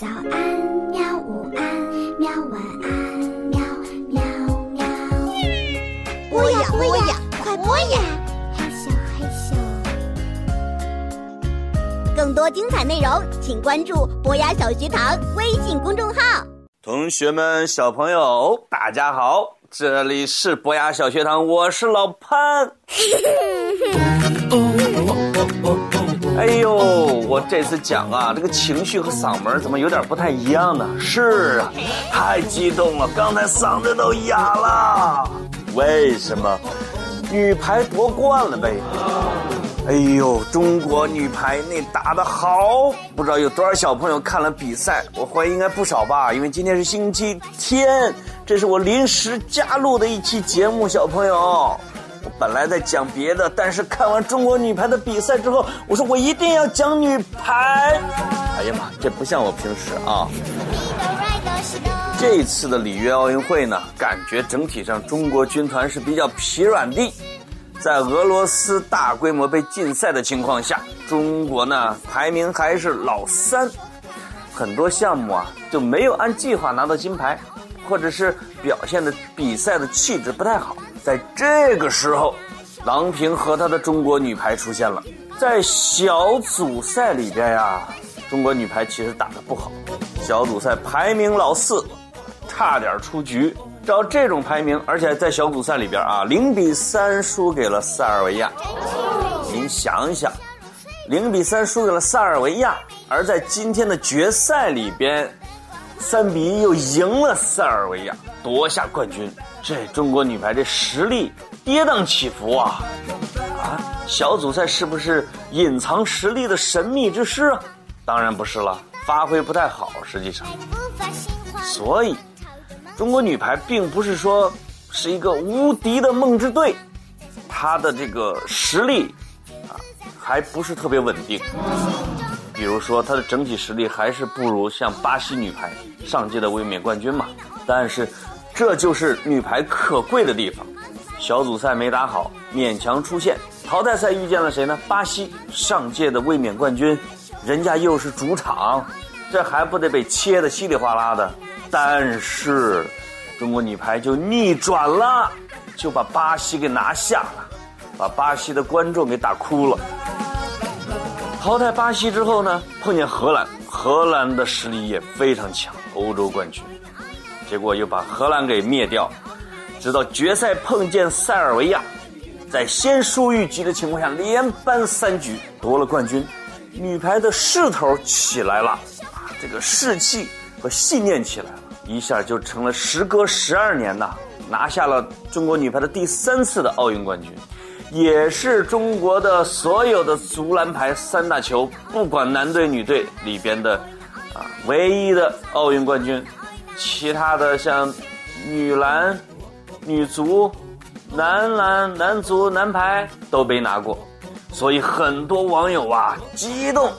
早安，喵！午安，喵！晚安，喵喵喵！播呀播呀，快播呀！害羞害羞。更多精彩内容，请关注博雅小学堂微信公众号。同学们、小朋友，大家好，这里是博雅小学堂，我是老潘。哎呦，我这次讲啊，这个情绪和嗓门怎么有点不太一样呢？是啊，太激动了，刚才嗓子都哑了。为什么？女排夺冠了呗。哎呦，中国女排那打得好，不知道有多少小朋友看了比赛，我怀疑应该不少吧，因为今天是星期天，这是我临时加入的一期节目，小朋友。本来在讲别的，但是看完中国女排的比赛之后，我说我一定要讲女排。哎呀妈，这不像我平时啊。这次的里约奥运会呢，感觉整体上中国军团是比较疲软的。在俄罗斯大规模被禁赛的情况下，中国呢排名还是老三，很多项目啊就没有按计划拿到金牌，或者是表现的比赛的气质不太好。在这个时候，郎平和她的中国女排出现了。在小组赛里边呀，中国女排其实打得不好，小组赛排名老四，差点出局。照这种排名，而且在小组赛里边啊，零比三输给了塞尔维亚。您想想，零比三输给了塞尔维亚，而在今天的决赛里边，三比一又赢了塞尔维亚，夺下冠军。这中国女排这实力跌宕起伏啊！啊，小组赛是不是隐藏实力的神秘之师啊？当然不是了，发挥不太好，实际上。所以，中国女排并不是说是一个无敌的梦之队，她的这个实力啊，还不是特别稳定。比如说，她的整体实力还是不如像巴西女排上届的卫冕冠军嘛。但是。这就是女排可贵的地方，小组赛没打好，勉强出线；淘汰赛遇见了谁呢？巴西，上届的卫冕冠军，人家又是主场，这还不得被切的稀里哗啦的？但是，中国女排就逆转了，就把巴西给拿下了，把巴西的观众给打哭了。淘汰巴西之后呢，碰见荷兰，荷兰的实力也非常强，欧洲冠军。结果又把荷兰给灭掉，直到决赛碰见塞尔维亚，在先输一局的情况下连扳三局夺了冠军，女排的势头起来了，啊，这个士气和信念起来了，一下就成了时隔十二年呐，拿下了中国女排的第三次的奥运冠军，也是中国的所有的足篮排三大球，不管男队女队里边的，啊，唯一的奥运冠军。其他的像女篮、女足、男篮、男足、男排都没拿过，所以很多网友啊激动，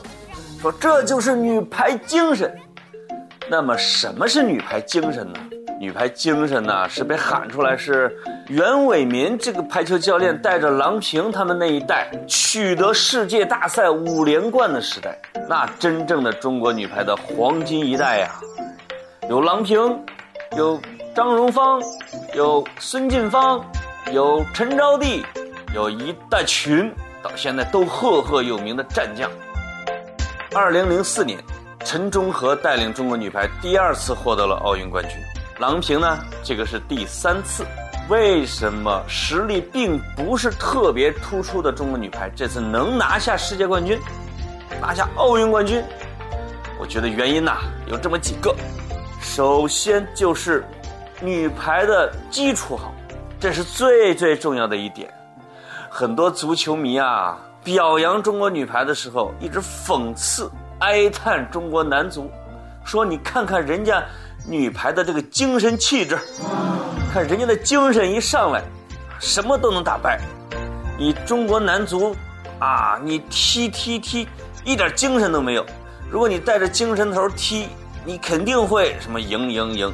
说这就是女排精神。那么什么是女排精神呢？女排精神呢是被喊出来是袁伟民这个排球教练带着郎平他们那一代取得世界大赛五连冠的时代，那真正的中国女排的黄金一代呀。有郎平，有张荣芳，有孙晋芳，有陈招娣，有一大群到现在都赫赫有名的战将。二零零四年，陈忠和带领中国女排第二次获得了奥运冠军，郎平呢，这个是第三次。为什么实力并不是特别突出的中国女排这次能拿下世界冠军，拿下奥运冠军？我觉得原因呐有这么几个。首先就是女排的基础好，这是最最重要的一点。很多足球迷啊，表扬中国女排的时候，一直讽刺哀叹中国男足，说你看看人家女排的这个精神气质，看人家的精神一上来，什么都能打败。你中国男足啊，你踢踢踢，一点精神都没有。如果你带着精神头踢。你肯定会什么赢赢赢？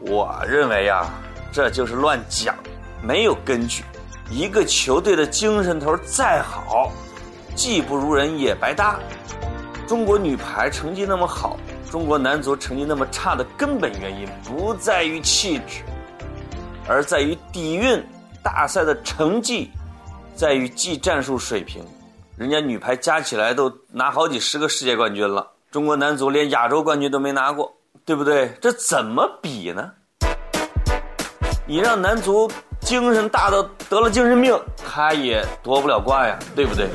我认为呀，这就是乱讲，没有根据。一个球队的精神头再好，技不如人也白搭。中国女排成绩那么好，中国男足成绩那么差的根本原因不在于气质，而在于底蕴。大赛的成绩在于技战术水平，人家女排加起来都拿好几十个世界冠军了，中国男足连亚洲冠军都没拿过，对不对？这怎么比呢？你让男足精神大到得了精神病，他也夺不了冠呀，对不对？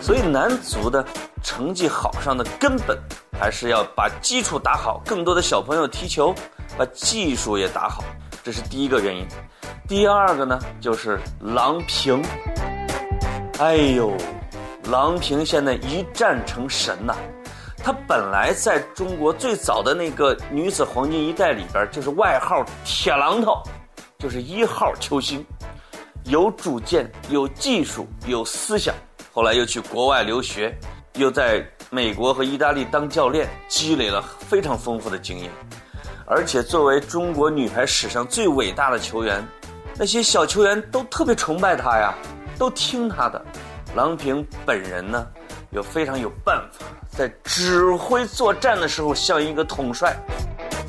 所以男足的成绩好上的根本还是要把基础打好，更多的小朋友踢球，把技术也打好，这是第一个原因。第二个呢，就是郎平。哎呦，郎平现在一战成神呐！她本来在中国最早的那个女子黄金一代里边，就是外号“铁榔头”，就是一号球星，有主见、有技术、有思想。后来又去国外留学，又在美国和意大利当教练，积累了非常丰富的经验。而且作为中国女排史上最伟大的球员。那些小球员都特别崇拜他呀，都听他的。郎平本人呢，又非常有办法，在指挥作战的时候像一个统帅，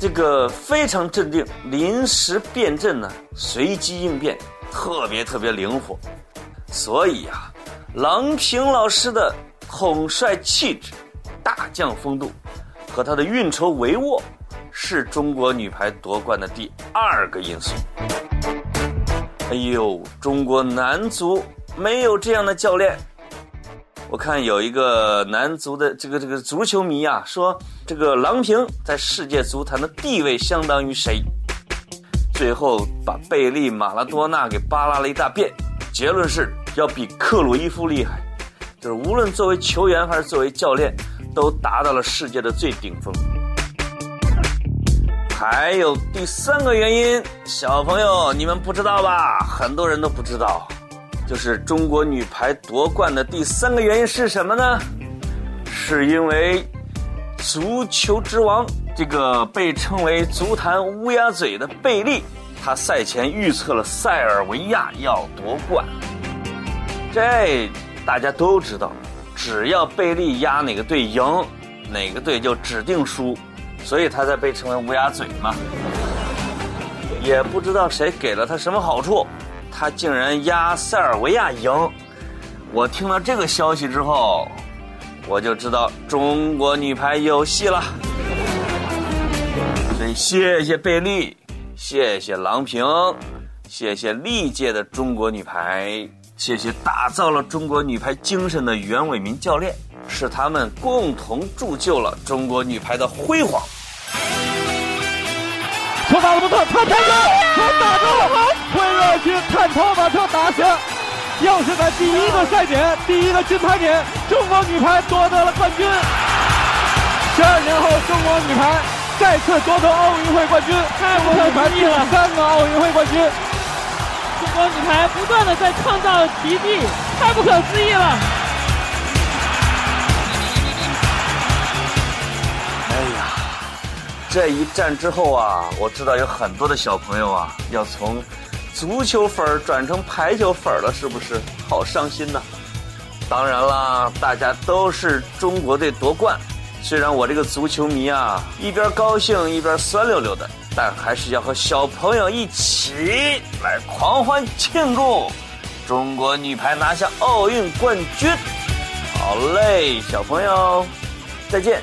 这个非常镇定，临时变阵呢，随机应变，特别特别灵活。所以啊，郎平老师的统帅气质、大将风度和他的运筹帷幄，是中国女排夺冠的第二个因素。哎呦，中国男足没有这样的教练。我看有一个男足的这个这个足球迷啊，说这个郎平在世界足坛的地位相当于谁？最后把贝利、马拉多纳给扒拉了一大遍，结论是要比克鲁伊夫厉害。就是无论作为球员还是作为教练，都达到了世界的最顶峰。还有第三个原因，小朋友你们不知道吧？很多人都不知道，就是中国女排夺冠的第三个原因是什么呢？是因为足球之王这个被称为足坛乌鸦嘴的贝利，他赛前预测了塞尔维亚要夺冠。这大家都知道，只要贝利压哪个队赢，哪个队就指定输。所以他才被称为乌鸦嘴嘛，也不知道谁给了他什么好处，他竟然压塞尔维亚赢。我听到这个消息之后，我就知道中国女排有戏了。所以谢谢贝利，谢谢郎平，谢谢历届的中国女排，谢谢打造了中国女排精神的袁伟民教练。是他们共同铸就了中国女排的辉煌。球打的不错，他开球，球打中了，会热区探头把球打下，又是在第一个赛点，第一个金牌点，中国女排夺得了冠军。十二年后，中国女排再次夺得奥运会冠军，太不可思议了！三个奥运会冠军，中国女排不断的在创造奇迹，太不可思议了！哎呀这一战之后啊，我知道有很多的小朋友啊，要从足球粉转成排球粉了，是不是？好伤心呐！当然啦，大家都是中国队夺冠，虽然我这个足球迷啊，一边高兴一边酸溜溜的，但还是要和小朋友一起来狂欢庆祝中国女排拿下奥运冠军。好嘞，小朋友，再见。